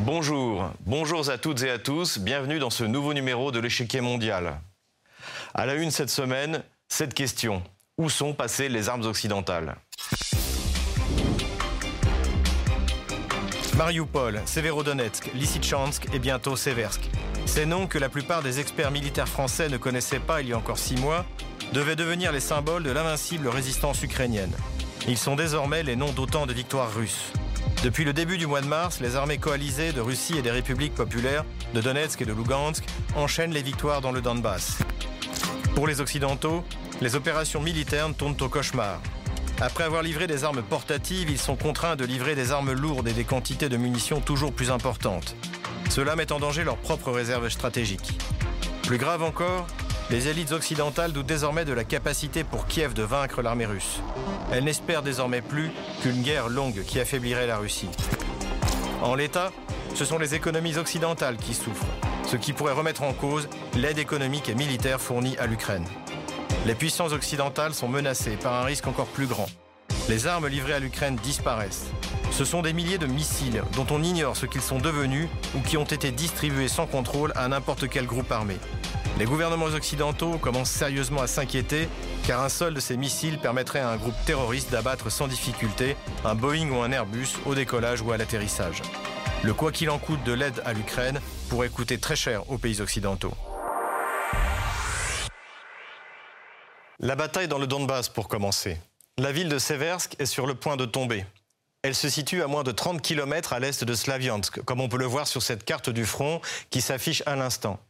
Bonjour, bonjour à toutes et à tous, bienvenue dans ce nouveau numéro de l'échiquier mondial. À la une cette semaine, cette question. Où sont passées les armes occidentales? Mariupol, Severodonetsk, Lysychansk et bientôt Seversk. Ces noms que la plupart des experts militaires français ne connaissaient pas il y a encore six mois devaient devenir les symboles de l'invincible résistance ukrainienne. Ils sont désormais les noms d'autant de victoires russes. Depuis le début du mois de mars, les armées coalisées de Russie et des républiques populaires de Donetsk et de Lugansk enchaînent les victoires dans le Donbass. Pour les Occidentaux, les opérations militaires tournent au cauchemar. Après avoir livré des armes portatives, ils sont contraints de livrer des armes lourdes et des quantités de munitions toujours plus importantes. Cela met en danger leurs propres réserves stratégiques. Plus grave encore, les élites occidentales doutent désormais de la capacité pour Kiev de vaincre l'armée russe. Elles n'espèrent désormais plus qu'une guerre longue qui affaiblirait la Russie. En l'état, ce sont les économies occidentales qui souffrent, ce qui pourrait remettre en cause l'aide économique et militaire fournie à l'Ukraine. Les puissances occidentales sont menacées par un risque encore plus grand. Les armes livrées à l'Ukraine disparaissent. Ce sont des milliers de missiles dont on ignore ce qu'ils sont devenus ou qui ont été distribués sans contrôle à n'importe quel groupe armé. Les gouvernements occidentaux commencent sérieusement à s'inquiéter car un seul de ces missiles permettrait à un groupe terroriste d'abattre sans difficulté un Boeing ou un Airbus au décollage ou à l'atterrissage. Le quoi qu'il en coûte de l'aide à l'Ukraine pourrait coûter très cher aux pays occidentaux. La bataille dans le Donbass pour commencer. La ville de Seversk est sur le point de tomber. Elle se situe à moins de 30 km à l'est de Slaviansk, comme on peut le voir sur cette carte du front qui s'affiche à l'instant.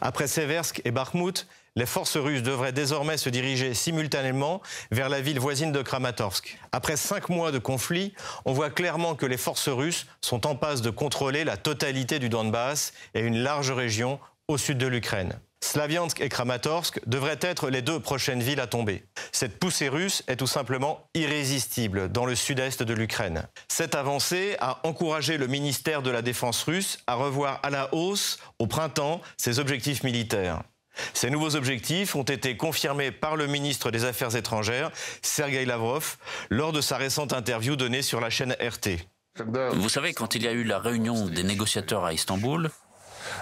Après Seversk et Bakhmut, les forces russes devraient désormais se diriger simultanément vers la ville voisine de Kramatorsk. Après cinq mois de conflit, on voit clairement que les forces russes sont en passe de contrôler la totalité du Donbass et une large région au sud de l'Ukraine. Slaviansk et Kramatorsk devraient être les deux prochaines villes à tomber. Cette poussée russe est tout simplement irrésistible dans le sud-est de l'Ukraine. Cette avancée a encouragé le ministère de la Défense russe à revoir à la hausse au printemps ses objectifs militaires. Ces nouveaux objectifs ont été confirmés par le ministre des Affaires étrangères, Sergei Lavrov, lors de sa récente interview donnée sur la chaîne RT. Vous savez, quand il y a eu la réunion des négociateurs à Istanbul,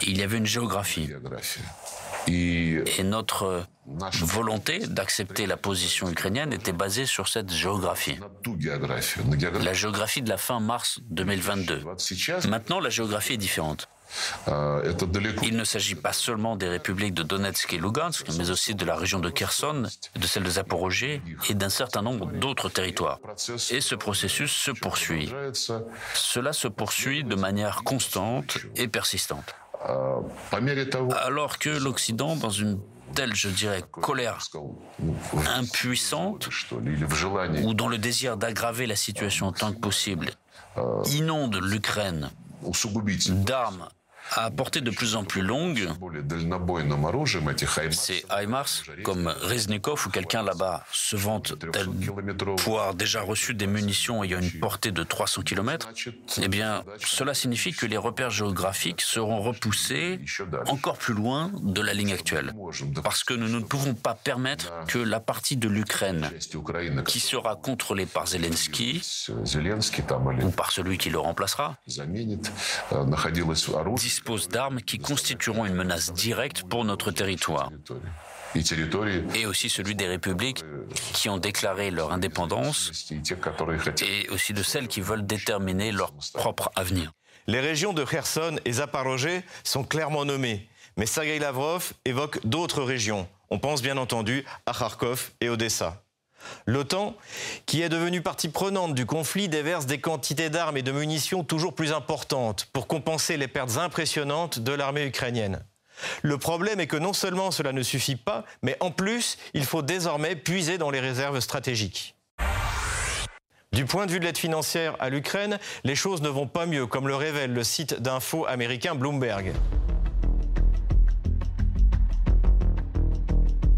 il y avait une géographie. Et notre volonté d'accepter la position ukrainienne était basée sur cette géographie. La géographie de la fin mars 2022. Maintenant, la géographie est différente. Il ne s'agit pas seulement des républiques de Donetsk et Lugansk, mais aussi de la région de Kherson, de celle de Zaporozhye et d'un certain nombre d'autres territoires. Et ce processus se poursuit. Cela se poursuit de manière constante et persistante. Alors que l'Occident, dans une telle, je dirais, colère impuissante, ou dans le désir d'aggraver la situation autant que possible, inonde l'Ukraine d'armes à portée de plus en plus longue. Ces HIMARS, comme Reznikov ou quelqu'un là-bas, se vante pouvoir déjà reçu des munitions ayant une portée de 300 km, eh bien, cela signifie que les repères géographiques seront repoussés encore plus loin de la ligne actuelle. Parce que nous ne pouvons pas permettre que la partie de l'Ukraine qui sera contrôlée par Zelensky ou par celui qui le remplacera dispose d'armes qui constitueront une menace directe pour notre territoire et aussi celui des républiques qui ont déclaré leur indépendance et aussi de celles qui veulent déterminer leur propre avenir. Les régions de Kherson et Zaporozhye sont clairement nommées, mais Sergei Lavrov évoque d'autres régions. On pense bien entendu à Kharkov et Odessa. L'OTAN, qui est devenue partie prenante du conflit, déverse des quantités d'armes et de munitions toujours plus importantes pour compenser les pertes impressionnantes de l'armée ukrainienne. Le problème est que non seulement cela ne suffit pas, mais en plus, il faut désormais puiser dans les réserves stratégiques. Du point de vue de l'aide financière à l'Ukraine, les choses ne vont pas mieux, comme le révèle le site d'info américain Bloomberg.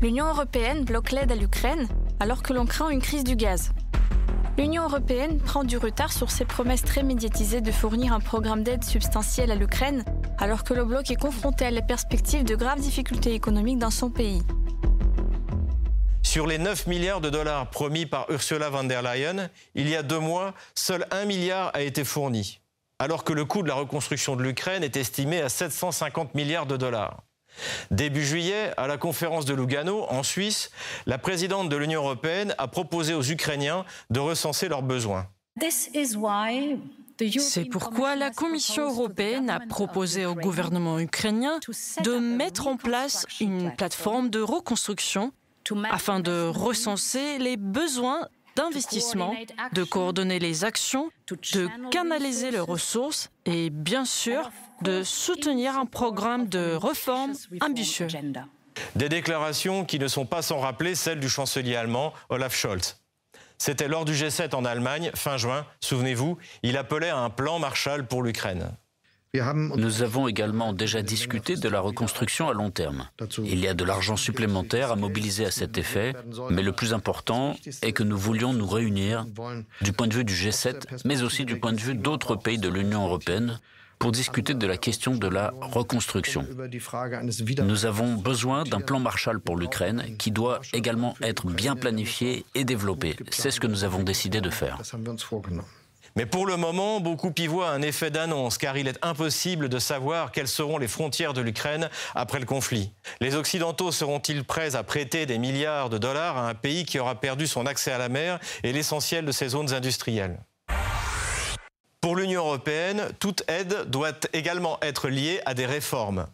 L'Union européenne bloque l'aide à l'Ukraine alors que l'on craint une crise du gaz. L'Union européenne prend du retard sur ses promesses très médiatisées de fournir un programme d'aide substantiel à l'Ukraine, alors que le bloc est confronté à la perspective de graves difficultés économiques dans son pays. Sur les 9 milliards de dollars promis par Ursula von der Leyen, il y a deux mois, seul 1 milliard a été fourni, alors que le coût de la reconstruction de l'Ukraine est estimé à 750 milliards de dollars. Début juillet, à la conférence de Lugano, en Suisse, la présidente de l'Union européenne a proposé aux Ukrainiens de recenser leurs besoins. C'est pourquoi la Commission européenne a proposé au gouvernement ukrainien de mettre en place une plateforme de reconstruction afin de recenser les besoins d'investissement, de coordonner les actions, de canaliser les ressources et bien sûr de soutenir un programme de réforme ambitieux. Des déclarations qui ne sont pas sans rappeler celles du chancelier allemand Olaf Scholz. C'était lors du G7 en Allemagne, fin juin, souvenez-vous, il appelait à un plan Marshall pour l'Ukraine. Nous avons également déjà discuté de la reconstruction à long terme. Il y a de l'argent supplémentaire à mobiliser à cet effet, mais le plus important est que nous voulions nous réunir du point de vue du G7, mais aussi du point de vue d'autres pays de l'Union européenne pour discuter de la question de la reconstruction. Nous avons besoin d'un plan Marshall pour l'Ukraine qui doit également être bien planifié et développé. C'est ce que nous avons décidé de faire. Mais pour le moment, beaucoup y voient un effet d'annonce, car il est impossible de savoir quelles seront les frontières de l'Ukraine après le conflit. Les Occidentaux seront-ils prêts à prêter des milliards de dollars à un pays qui aura perdu son accès à la mer et l'essentiel de ses zones industrielles? Pour l'Union européenne, toute aide doit également être liée à des réformes.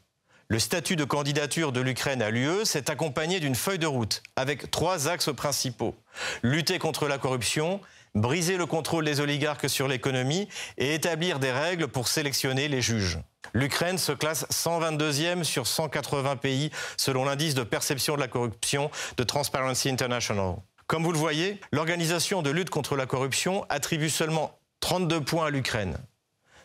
Le statut de candidature de l'Ukraine à l'UE s'est accompagné d'une feuille de route avec trois axes principaux. Lutter contre la corruption, briser le contrôle des oligarques sur l'économie et établir des règles pour sélectionner les juges. L'Ukraine se classe 122e sur 180 pays selon l'indice de perception de la corruption de Transparency International. Comme vous le voyez, l'organisation de lutte contre la corruption attribue seulement 32 points à l'Ukraine.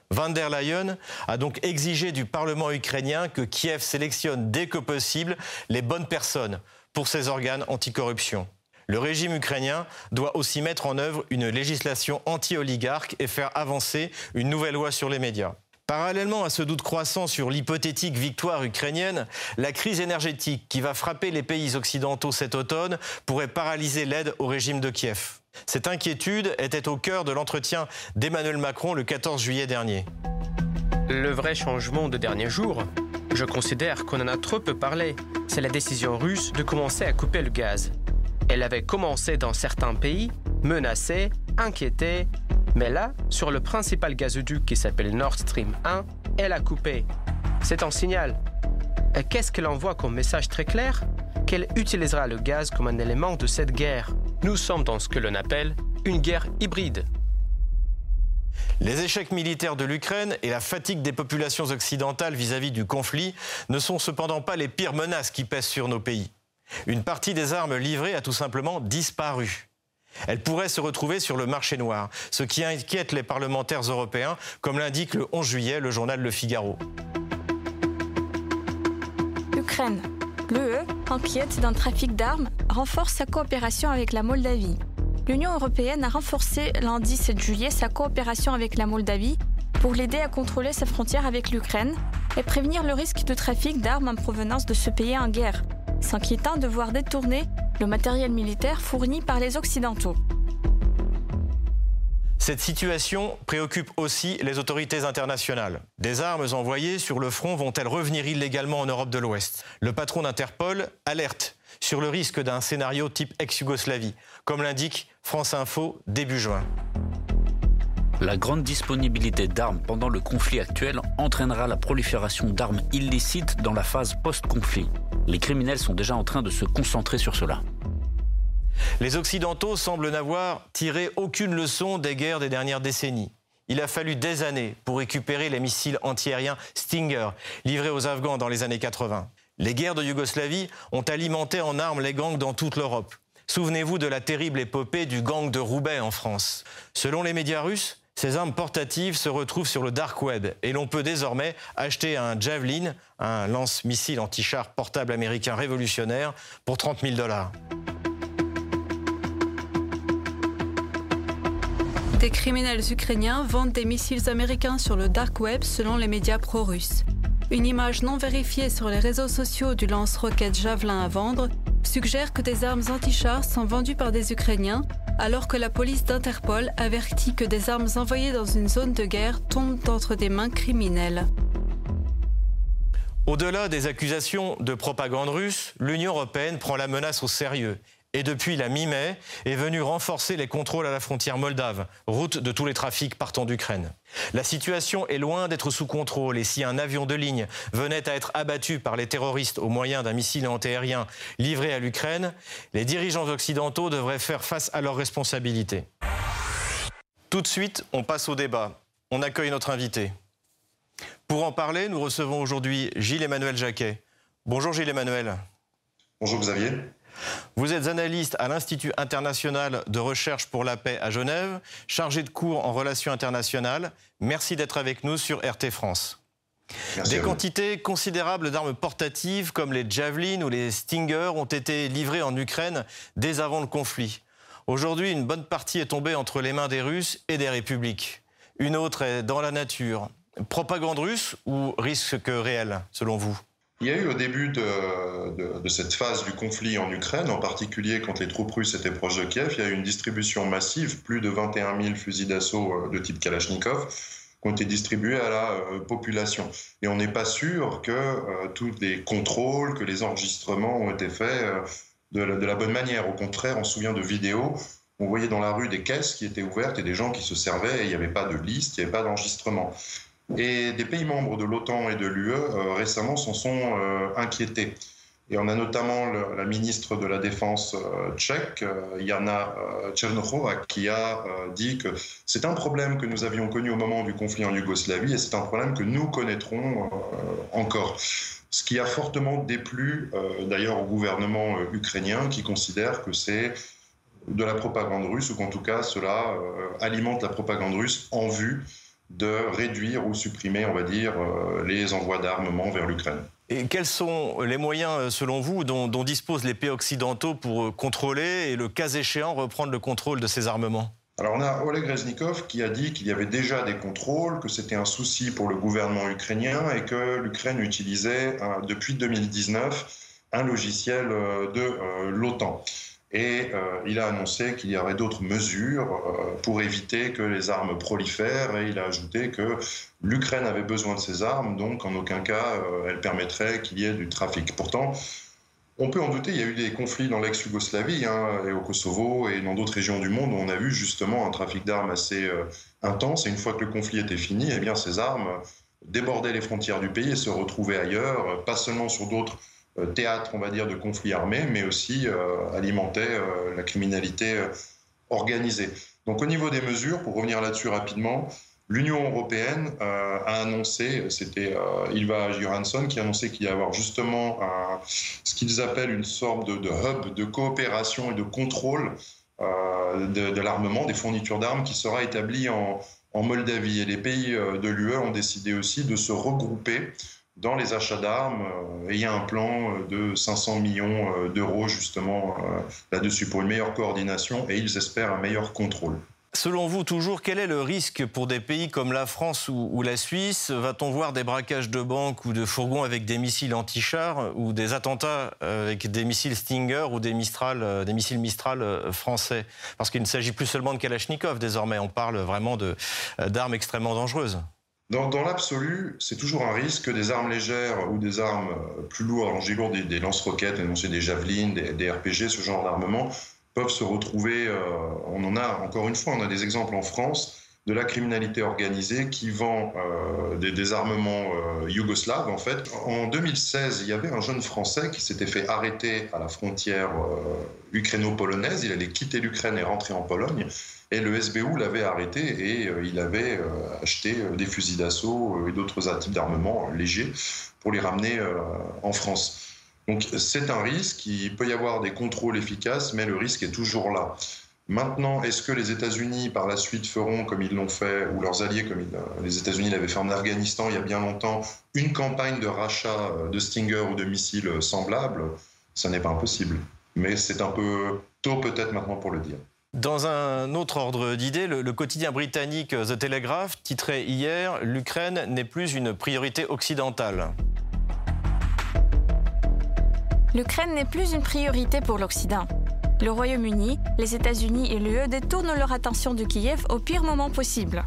Van der Leyen a donc exigé du Parlement ukrainien que Kiev sélectionne dès que possible les bonnes personnes pour ses organes anticorruption. Le régime ukrainien doit aussi mettre en œuvre une législation anti-oligarque et faire avancer une nouvelle loi sur les médias. Parallèlement à ce doute croissant sur l'hypothétique victoire ukrainienne, la crise énergétique qui va frapper les pays occidentaux cet automne pourrait paralyser l'aide au régime de Kiev. Cette inquiétude était au cœur de l'entretien d'Emmanuel Macron le 14 juillet dernier. Le vrai changement de dernier jour, je considère qu'on en a trop peu parlé, c'est la décision russe de commencer à couper le gaz. Elle avait commencé dans certains pays, menacée, inquiétée, mais là, sur le principal gazoduc qui s'appelle Nord Stream 1, elle a coupé. C'est un signal. Qu'est-ce qu'elle envoie comme message très clair? Qu'elle utilisera le gaz comme un élément de cette guerre. Nous sommes dans ce que l'on appelle une guerre hybride. Les échecs militaires de l'Ukraine et la fatigue des populations occidentales vis-à-vis -vis du conflit ne sont cependant pas les pires menaces qui pèsent sur nos pays. Une partie des armes livrées a tout simplement disparu. Elles pourraient se retrouver sur le marché noir, ce qui inquiète les parlementaires européens, comme l'indique le 11 juillet le journal Le Figaro. Ukraine. L'UE, inquiète d'un trafic d'armes, renforce sa coopération avec la Moldavie. L'Union européenne a renforcé lundi 7 juillet sa coopération avec la Moldavie pour l'aider à contrôler sa frontière avec l'Ukraine et prévenir le risque de trafic d'armes en provenance de ce pays en guerre, s'inquiétant de voir détourner le matériel militaire fourni par les Occidentaux. Cette situation préoccupe aussi les autorités internationales. Des armes envoyées sur le front vont-elles revenir illégalement en Europe de l'Ouest? Le patron d'Interpol alerte sur le risque d'un scénario type ex-Yougoslavie, comme l'indique France Info début juin. La grande disponibilité d'armes pendant le conflit actuel entraînera la prolifération d'armes illicites dans la phase post-conflit. Les criminels sont déjà en train de se concentrer sur cela. Les Occidentaux semblent n'avoir tiré aucune leçon des guerres des dernières décennies. Il a fallu des années pour récupérer les missiles antiaériens Stinger livrés aux Afghans dans les années 80. Les guerres de Yougoslavie ont alimenté en armes les gangs dans toute l'Europe. Souvenez-vous de la terrible épopée du gang de Roubaix en France. Selon les médias russes, ces armes portatives se retrouvent sur le dark web et l'on peut désormais acheter un Javelin, un lance-missile anti-char portable américain révolutionnaire, pour 30 000 dollars. Des criminels ukrainiens vendent des missiles américains sur le dark web selon les médias pro-russes. Une image non vérifiée sur les réseaux sociaux du lance-roquette Javelin à vendre suggère que des armes anti-chars sont vendues par des Ukrainiens, alors que la police d'Interpol avertit que des armes envoyées dans une zone de guerre tombent entre des mains criminelles. Au-delà des accusations de propagande russe, l'Union européenne prend la menace au sérieux et depuis la mi-mai est venu renforcer les contrôles à la frontière moldave, route de tous les trafics partant d'Ukraine. La situation est loin d'être sous contrôle et si un avion de ligne venait à être abattu par les terroristes au moyen d'un missile antiaérien livré à l'Ukraine, les dirigeants occidentaux devraient faire face à leurs responsabilités. Tout de suite, on passe au débat. On accueille notre invité. Pour en parler, nous recevons aujourd'hui Gilles-Emmanuel Jacquet. Bonjour Gilles-Emmanuel. Bonjour Xavier. Vous êtes analyste à l'Institut international de recherche pour la paix à Genève, chargé de cours en relations internationales. Merci d'être avec nous sur RT France. Des quantités considérables d'armes portatives comme les Javelin ou les Stinger ont été livrées en Ukraine dès avant le conflit. Aujourd'hui, une bonne partie est tombée entre les mains des Russes et des républiques. Une autre est dans la nature. Propagande russe ou risque réel, selon vous? Il y a eu au début de, cette phase du conflit en Ukraine, en particulier quand les troupes russes étaient proches de Kiev, il y a eu une distribution massive, plus de 21 000 fusils d'assaut euh, de type Kalachnikov qui ont été distribués à la euh, population. Et on n'est pas sûr que euh, tous les contrôles, que les enregistrements ont été faits de, la, bonne manière. Au contraire, on se souvient de vidéos on voyait dans la rue des caisses qui étaient ouvertes et des gens qui se servaient et il n'y avait pas de liste, il n'y avait pas d'enregistrement. Et des pays membres de l'OTAN et de l'UE euh, récemment s'en sont euh, inquiétés. Et on a notamment la ministre de la Défense euh, tchèque, Jana Tchernochova, qui a dit que c'est un problème que nous avions connu au moment du conflit en Yougoslavie et c'est un problème que nous connaîtrons encore. Ce qui a fortement déplu d'ailleurs au gouvernement ukrainien qui considère que c'est de la propagande russe ou qu'en tout cas cela alimente la propagande russe en vue de réduire ou supprimer, on va dire, euh, les envois d'armement vers l'Ukraine. Et quels sont les moyens, euh, selon vous, dont, disposent les pays occidentaux pour euh, contrôler et, le cas échéant, reprendre le contrôle de ces armements? Alors on a Oleg Reznikov qui a dit qu'il y avait déjà des contrôles, que c'était un souci pour le gouvernement ukrainien et que l'Ukraine utilisait depuis 2019 un logiciel de l'OTAN. Et euh, il a annoncé qu'il y aurait d'autres mesures euh, pour éviter que les armes prolifèrent. Et il a ajouté que l'Ukraine avait besoin de ces armes, donc en aucun cas euh, elle permettrait qu'il y ait du trafic. Pourtant, on peut en douter, il y a eu des conflits dans l'ex-Yougoslavie hein, et au Kosovo et dans d'autres régions du monde où on a vu justement un trafic d'armes assez intense. Et une fois que le conflit était fini, eh bien, ces armes débordaient les frontières du pays et se retrouvaient ailleurs, pas seulement sur d'autres théâtre, on va dire, de conflits armés, mais aussi euh, alimentait euh, la criminalité organisée. Donc au niveau des mesures, pour revenir là-dessus rapidement, L'Union européenne a annoncé, c'était Ilva Johansson qui a annoncé qu'il y avoir justement ce qu'ils appellent une sorte de, hub de coopération et de contrôle de, l'armement, des fournitures d'armes qui sera établi en, Moldavie. Et les pays de l'UE ont décidé aussi de se regrouper dans les achats d'armes. Euh, et il y a un plan euh, de 500 millions euh, d'euros justement là-dessus pour une meilleure coordination et ils espèrent un meilleur contrôle. Selon vous, toujours, quel est le risque pour des pays comme la France ou, la Suisse? Va-t-on voir des braquages de banques ou de fourgons avec des missiles anti-chars ou des attentats avec des missiles Stinger ou des, des missiles Mistral français? Parce qu'il ne s'agit plus seulement de Kalachnikov désormais, on parle vraiment d'armes extrêmement dangereuses. Dans, l'absolu, c'est toujours un risque que des armes légères ou des armes euh, plus lourdes, alors des lance-roquettes, des javelines, des, RPG, ce genre d'armement, peuvent se retrouver, euh, on en a encore une fois, on a des exemples en France, de la criminalité organisée qui vend euh, des, armements yougoslaves en fait. En 2016, il y avait un jeune Français qui s'était fait arrêter à la frontière ukraino-polonaise. Il allait quitter l'Ukraine et rentrer en Pologne. Et le SBU l'avait arrêté et euh, il avait euh, acheté euh, des fusils d'assaut et d'autres types d'armements légers pour les ramener en France. Donc c'est un risque, il peut y avoir des contrôles efficaces, mais le risque est toujours là. Maintenant, est-ce que les États-Unis par la suite feront comme ils l'ont fait, ou leurs alliés comme les États-Unis l'avaient fait en Afghanistan il y a bien longtemps, une campagne de rachat de Stinger ou de missiles semblables? Ça n'est pas impossible. Mais c'est un peu tôt peut-être maintenant pour le dire. Dans un autre ordre d'idées, le, le, quotidien britannique The Telegraph titrait hier L'Ukraine n'est plus une priorité occidentale. L'Ukraine n'est plus une priorité pour l'Occident. Le Royaume-Uni, les États-Unis et l'UE détournent leur attention de Kiev au pire moment possible.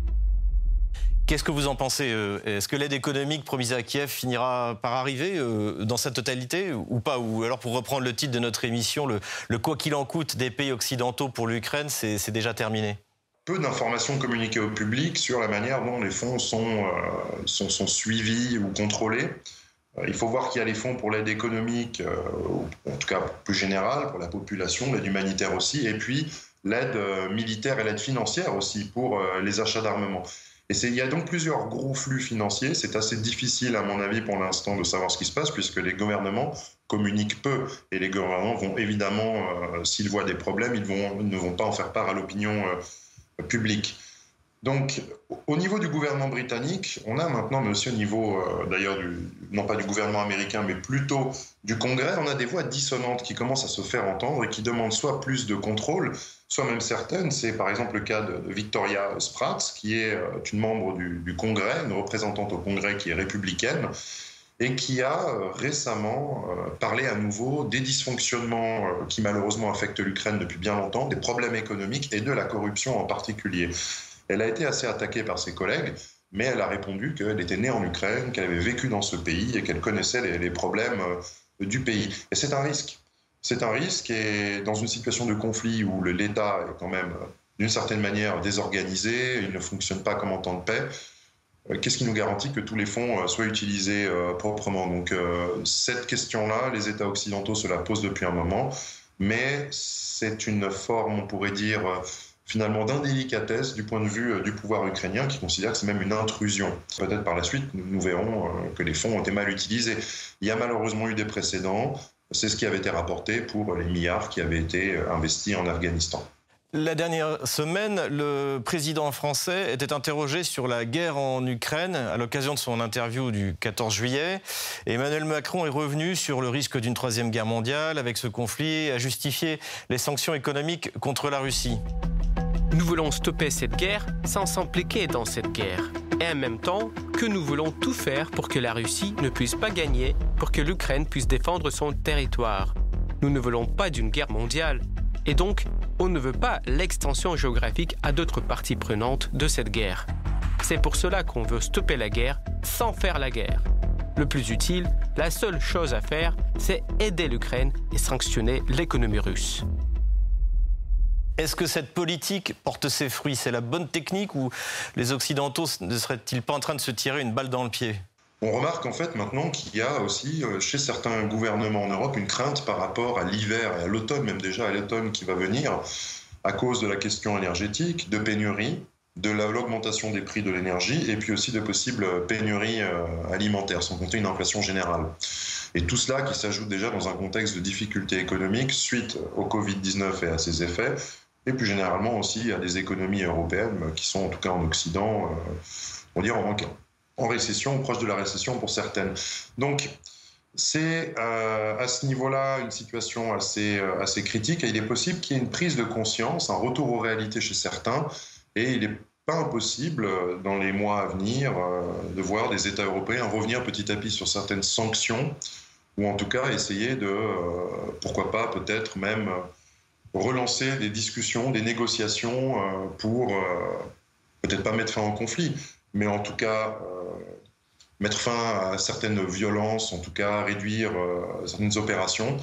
Qu'est-ce que vous en pensez euh, Est-ce que l'aide économique promise à Kiev finira par arriver euh, dans sa totalité ou pas Ou alors, pour reprendre le titre de notre émission, le, quoi qu'il en coûte des pays occidentaux pour l'Ukraine, c'est déjà terminé? Peu d'informations communiquées au public sur la manière dont les fonds sont, euh, sont, sont suivis ou contrôlés. Il faut voir qu'il y a les fonds pour l'aide économique, en tout cas plus générale, pour la population, l'aide humanitaire aussi, et puis l'aide militaire et l'aide financière aussi pour les achats d'armement. Et il y a donc plusieurs gros flux financiers. C'est assez difficile, à mon avis, pour l'instant, de savoir ce qui se passe, puisque les gouvernements communiquent peu. Et les gouvernements vont évidemment, euh, s'ils voient des problèmes, ils, ne vont pas en faire part à l'opinion euh, publique. Donc, au niveau du gouvernement britannique, on a maintenant, mais aussi au niveau, euh, d'ailleurs, non pas du gouvernement américain, mais plutôt du Congrès, on a des voix dissonantes qui commencent à se faire entendre et qui demandent soit plus de contrôle, soit même certaines. C'est par exemple le cas de, Victoria Spratt, qui est euh, une membre du, Congrès, une représentante au Congrès qui est républicaine, et qui a euh, récemment parlé à nouveau des dysfonctionnements qui malheureusement affectent l'Ukraine depuis bien longtemps, des problèmes économiques et de la corruption en particulier. Elle a été assez attaquée par ses collègues, mais elle a répondu qu'elle était née en Ukraine, qu'elle avait vécu dans ce pays et qu'elle connaissait les problèmes du pays. Et c'est un risque c'est un risque et dans une situation de conflit où l'État est quand même d'une certaine manière désorganisé, il ne fonctionne pas comme en temps de paix, euh, qu'est-ce qui nous garantit que tous les fonds euh, soient utilisés euh, proprement? Donc cette question-là, les États occidentaux se la posent depuis un moment, mais c'est une forme, on pourrait dire, finalement d'indélicatesse du point de vue du pouvoir ukrainien qui considère que c'est même une intrusion. Peut-être par la suite, nous verrons que les fonds ont été mal utilisés. Il y a malheureusement eu des précédents. C'est ce qui avait été rapporté pour les milliards qui avaient été investis en Afghanistan. La dernière semaine, le président français était interrogé sur la guerre en Ukraine à l'occasion de son interview du 14 juillet. Emmanuel Macron est revenu sur le risque d'une troisième guerre mondiale avec ce conflit et a justifié les sanctions économiques contre la Russie. Nous voulons stopper cette guerre sans s'impliquer dans cette guerre. Et en même temps que nous voulons tout faire pour que la Russie ne puisse pas gagner, pour que l'Ukraine puisse défendre son territoire. Nous ne voulons pas d'une guerre mondiale. Et donc, on ne veut pas l'extension géographique à d'autres parties prenantes de cette guerre. C'est pour cela qu'on veut stopper la guerre sans faire la guerre. Le plus utile, la seule chose à faire, c'est aider l'Ukraine et sanctionner l'économie russe. Est-ce que cette politique porte ses fruits? C'est la bonne technique ou les Occidentaux ne seraient-ils pas en train de se tirer une balle dans le pied? On remarque en fait maintenant qu'il y a aussi euh, chez certains gouvernements en Europe une crainte par rapport à l'hiver et à l'automne, même déjà à l'automne qui va venir, à cause de la question énergétique, de pénurie, de l'augmentation des prix de l'énergie et puis aussi de possibles pénuries euh, alimentaires, sans compter une inflation générale. Et tout cela qui s'ajoute déjà dans un contexte de difficultés économiques suite au Covid-19 et à ses effets, et plus généralement aussi à des économies européennes qui sont en tout cas en Occident, euh, on dirait en, en récession, proche de la récession pour certaines. Donc c'est euh, à ce niveau-là une situation assez, euh, assez critique et il est possible qu'il y ait une prise de conscience, un retour aux réalités chez certains et il n'est pas impossible dans les mois à venir de voir des États européens revenir petit à petit sur certaines sanctions ou en tout cas essayer de, pourquoi pas peut-être même relancer des discussions, des négociations euh, pour euh, peut-être pas mettre fin au conflit, mais en tout cas euh, mettre fin à certaines violences, en tout cas réduire certaines opérations.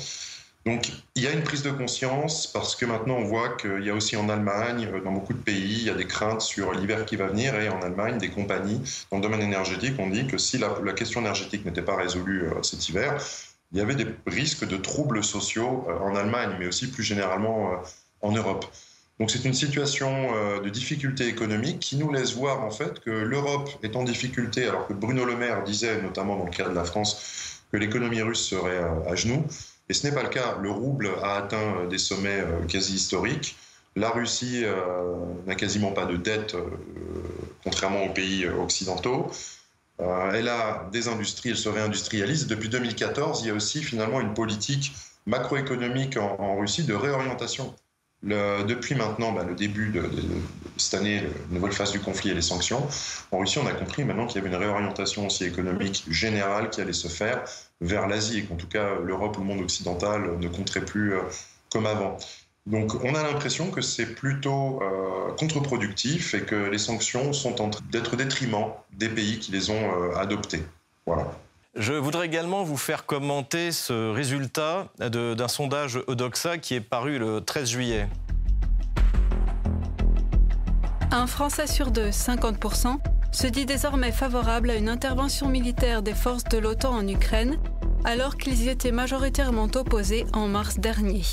Donc il y a une prise de conscience parce que maintenant on voit qu'il y a aussi en Allemagne, dans beaucoup de pays, il y a des craintes sur l'hiver qui va venir et en Allemagne, des compagnies dans le domaine énergétique ont dit que si la, la question énergétique n'était pas résolue cet hiver, il y avait des risques de troubles sociaux euh, en Allemagne, mais aussi plus généralement euh, en Europe. Donc c'est une situation euh, de difficulté économique qui nous laisse voir en fait que l'Europe est en difficulté, alors que Bruno Le Maire disait, notamment dans le cas de la France, que l'économie russe serait à genoux. Et ce n'est pas le cas. Le rouble a atteint des sommets quasi historiques. La Russie n'a quasiment pas de dette, contrairement aux pays occidentaux. Euh, elle a des industries, elle se réindustrialise. Depuis 2014, il y a aussi finalement une politique macroéconomique en, Russie de réorientation depuis maintenant bah, le début de, cette année, la nouvelle phase du conflit et les sanctions, en Russie, on a compris maintenant qu'il y avait une réorientation aussi économique générale qui allait se faire vers l'Asie et qu'en tout cas l'Europe ou le monde occidental ne compterait plus euh, comme avant. Donc on a l'impression que c'est plutôt euh, contre-productif et que les sanctions sont en train d'être détriment des pays qui les ont euh, adoptées. Voilà. Je voudrais également vous faire commenter ce résultat d'un sondage Odoxa qui est paru le 13 juillet. Un Français sur deux, 50%, se dit désormais favorable à une intervention militaire des forces de l'OTAN en Ukraine, alors qu'ils y étaient majoritairement opposés en mars dernier.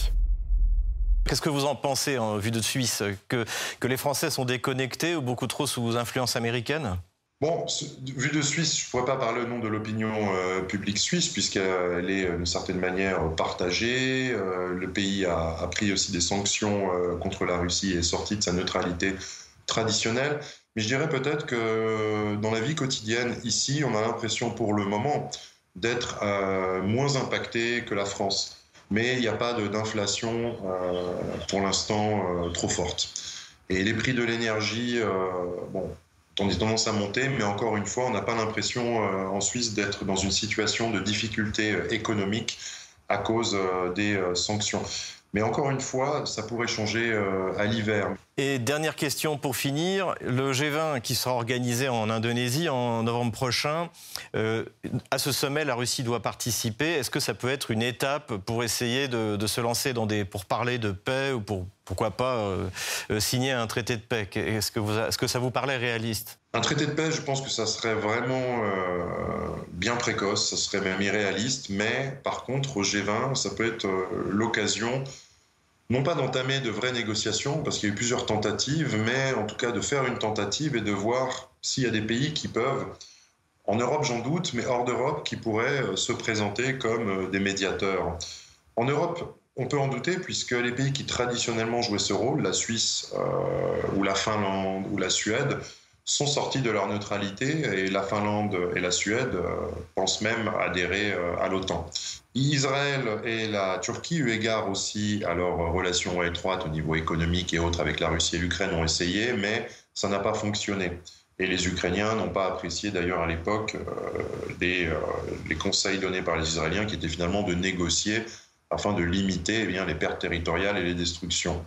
Qu'est-ce que vous en pensez en vue de Suisse? Que, les Français sont déconnectés ou beaucoup trop sous influence américaine? Bon, vu de Suisse, je ne pourrais pas parler au nom de l'opinion euh, publique suisse, puisqu'elle est d'une certaine manière partagée. Euh, le pays a, pris aussi des sanctions euh, contre la Russie et est sorti de sa neutralité traditionnelle. Mais je dirais peut-être que dans la vie quotidienne, ici, on a l'impression pour le moment d'être moins impacté que la France. Mais il n'y a pas d'inflation pour l'instant trop forte. Et les prix de l'énergie, bon, on a tendance à monter, mais encore une fois, on n'a pas l'impression euh, en Suisse d'être dans une situation de difficulté euh, économique à cause euh, des sanctions. Mais encore une fois, ça pourrait changer à l'hiver. Et dernière question pour finir, le G20 qui sera organisé en Indonésie en novembre prochain, à ce sommet, la Russie doit participer. Est-ce que ça peut être une étape pour essayer de, se lancer dans des pour parler de paix ou pour pourquoi pas signer un traité de paix? Est-ce que, est -ce que ça vous paraît réaliste? Un traité de paix, je pense que ça serait vraiment euh, bien précoce, ça serait même irréaliste, mais par contre, au G20, ça peut être euh, l'occasion, non pas d'entamer de vraies négociations, parce qu'il y a eu plusieurs tentatives, mais en tout cas de faire une tentative et de voir s'il y a des pays qui peuvent, en Europe j'en doute, mais hors d'Europe, qui pourraient euh, se présenter comme des médiateurs. En Europe, on peut en douter, puisque les pays qui traditionnellement jouaient ce rôle, la Suisse ou la Finlande ou la Suède, sont sortis de leur neutralité et la Finlande et la Suède euh, pensent même adhérer euh, à l'OTAN. Israël et la Turquie, eu égard aussi à leurs relations étroites au niveau économique et autres avec la Russie et l'Ukraine, ont essayé, mais ça n'a pas fonctionné. Et les Ukrainiens n'ont pas apprécié d'ailleurs à l'époque euh, les, conseils donnés par les Israéliens qui étaient finalement de négocier afin de limiter eh les pertes territoriales et les destructions.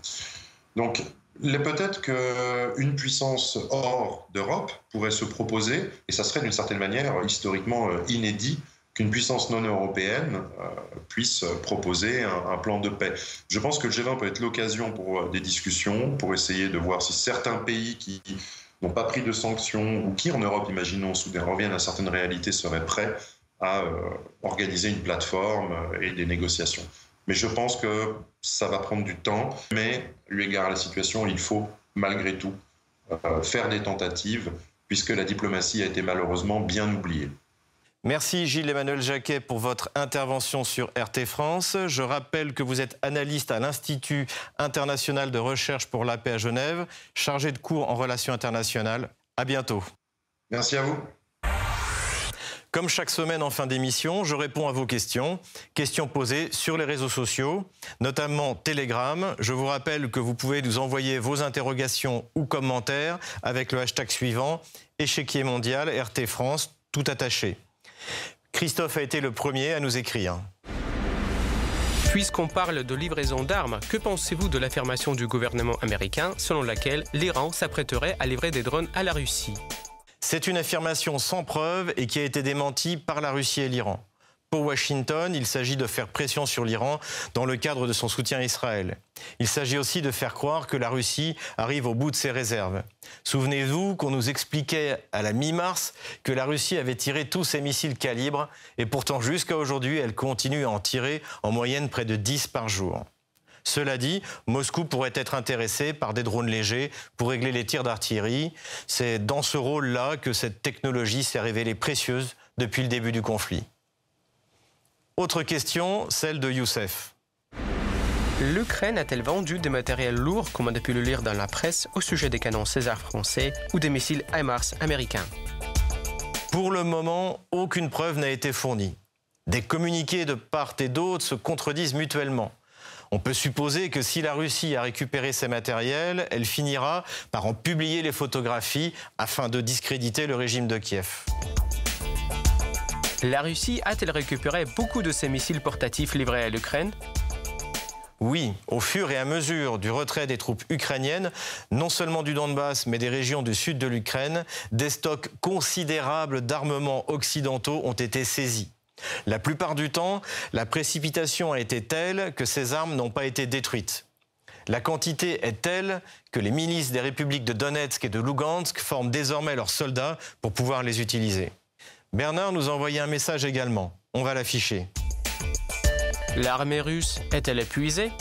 Donc Peut-être qu'une puissance hors d'Europe pourrait se proposer, et ça serait d'une certaine manière historiquement euh, inédit, qu'une puissance non européenne euh, puisse proposer un, plan de paix. Je pense que le G20 peut être l'occasion pour euh, des discussions, pour essayer de voir si certains pays qui n'ont pas pris de sanctions ou qui en Europe, imaginons, soudain reviennent à certaines réalités, seraient prêts à organiser une plateforme et des négociations. Mais je pense que ça va prendre du temps. Mais, eu égard à la situation, il faut malgré tout euh, faire des tentatives, puisque la diplomatie a été malheureusement bien oubliée. Merci Gilles-Emmanuel Jacquet pour votre intervention sur RT France. Je rappelle que vous êtes analyste à l'Institut international de recherche pour la paix à Genève, chargé de cours en relations internationales. À bientôt. Merci à vous. Comme chaque semaine en fin d'émission, je réponds à vos questions. Questions posées sur les réseaux sociaux, notamment Telegram. Je vous rappelle que vous pouvez nous envoyer vos interrogations ou commentaires avec le hashtag suivant échiquier mondial RT France, tout attaché. Christophe a été le premier à nous écrire. Puisqu'on parle de livraison d'armes, que pensez-vous de l'affirmation du gouvernement américain selon laquelle l'Iran s'apprêterait à livrer des drones à la Russie? C'est une affirmation sans preuve et qui a été démentie par la Russie et l'Iran. Pour Washington, il s'agit de faire pression sur l'Iran dans le cadre de son soutien à Israël. Il s'agit aussi de faire croire que la Russie arrive au bout de ses réserves. Souvenez-vous qu'on nous expliquait à la mi-mars que la Russie avait tiré tous ses missiles calibre et pourtant jusqu'à aujourd'hui, elle continue à en tirer en moyenne près de 10 par jour. Cela dit, Moscou pourrait être intéressé par des drones légers pour régler les tirs d'artillerie. C'est dans ce rôle-là que cette technologie s'est révélée précieuse depuis le début du conflit. Autre question, celle de Youssef. L'Ukraine a-t-elle vendu des matériels lourds, comme on a pu le lire dans la presse, au sujet des canons César français ou des missiles HIMARS américains? Pour le moment, aucune preuve n'a été fournie. Des communiqués de part et d'autre se contredisent mutuellement. On peut supposer que si la Russie a récupéré ces matériels, elle finira par en publier les photographies afin de discréditer le régime de Kiev. La Russie a-t-elle récupéré beaucoup de ces missiles portatifs livrés à l'Ukraine? Oui, au fur et à mesure du retrait des troupes ukrainiennes, non seulement du Donbass, mais des régions du sud de l'Ukraine, des stocks considérables d'armements occidentaux ont été saisis. La plupart du temps, la précipitation a été telle que ces armes n'ont pas été détruites. La quantité est telle que les milices des républiques de Donetsk et de Lugansk forment désormais leurs soldats pour pouvoir les utiliser. Bernard nous a envoyé un message également. On va l'afficher. L'armée russe est-elle épuisée?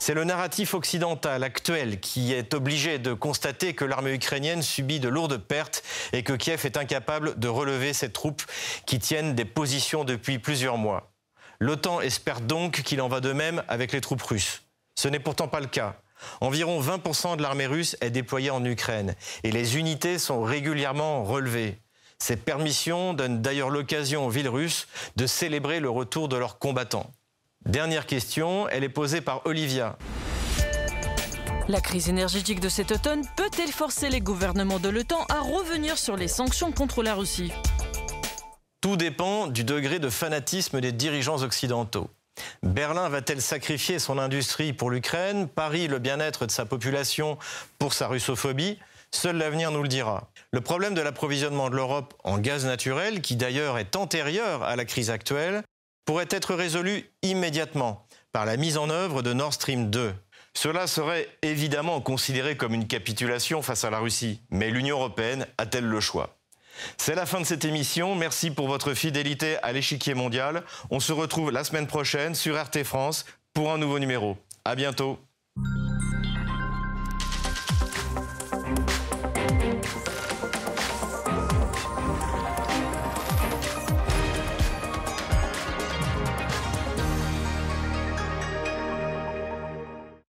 C'est le narratif occidental actuel qui est obligé de constater que l'armée ukrainienne subit de lourdes pertes et que Kiev est incapable de relever ses troupes qui tiennent des positions depuis plusieurs mois. L'OTAN espère donc qu'il en va de même avec les troupes russes. Ce n'est pourtant pas le cas. Environ 20% de l'armée russe est déployée en Ukraine et les unités sont régulièrement relevées. Ces permissions donnent d'ailleurs l'occasion aux villes russes de célébrer le retour de leurs combattants. Dernière question, elle est posée par Olivia. La crise énergétique de cet automne peut-elle forcer les gouvernements de l'OTAN à revenir sur les sanctions contre la Russie? Tout dépend du degré de fanatisme des dirigeants occidentaux. Berlin va-t-elle sacrifier son industrie pour l'Ukraine? Paris le bien-être de sa population pour sa russophobie? Seul l'avenir nous le dira. Le problème de l'approvisionnement de l'Europe en gaz naturel, qui d'ailleurs est antérieur à la crise actuelle, pourrait être résolu immédiatement par la mise en œuvre de Nord Stream 2. Cela serait évidemment considéré comme une capitulation face à la Russie, mais l'Union européenne a-t-elle le choix? C'est la fin de cette émission. Merci pour votre fidélité à l'échiquier mondial. On se retrouve la semaine prochaine sur RT France pour un nouveau numéro. À bientôt.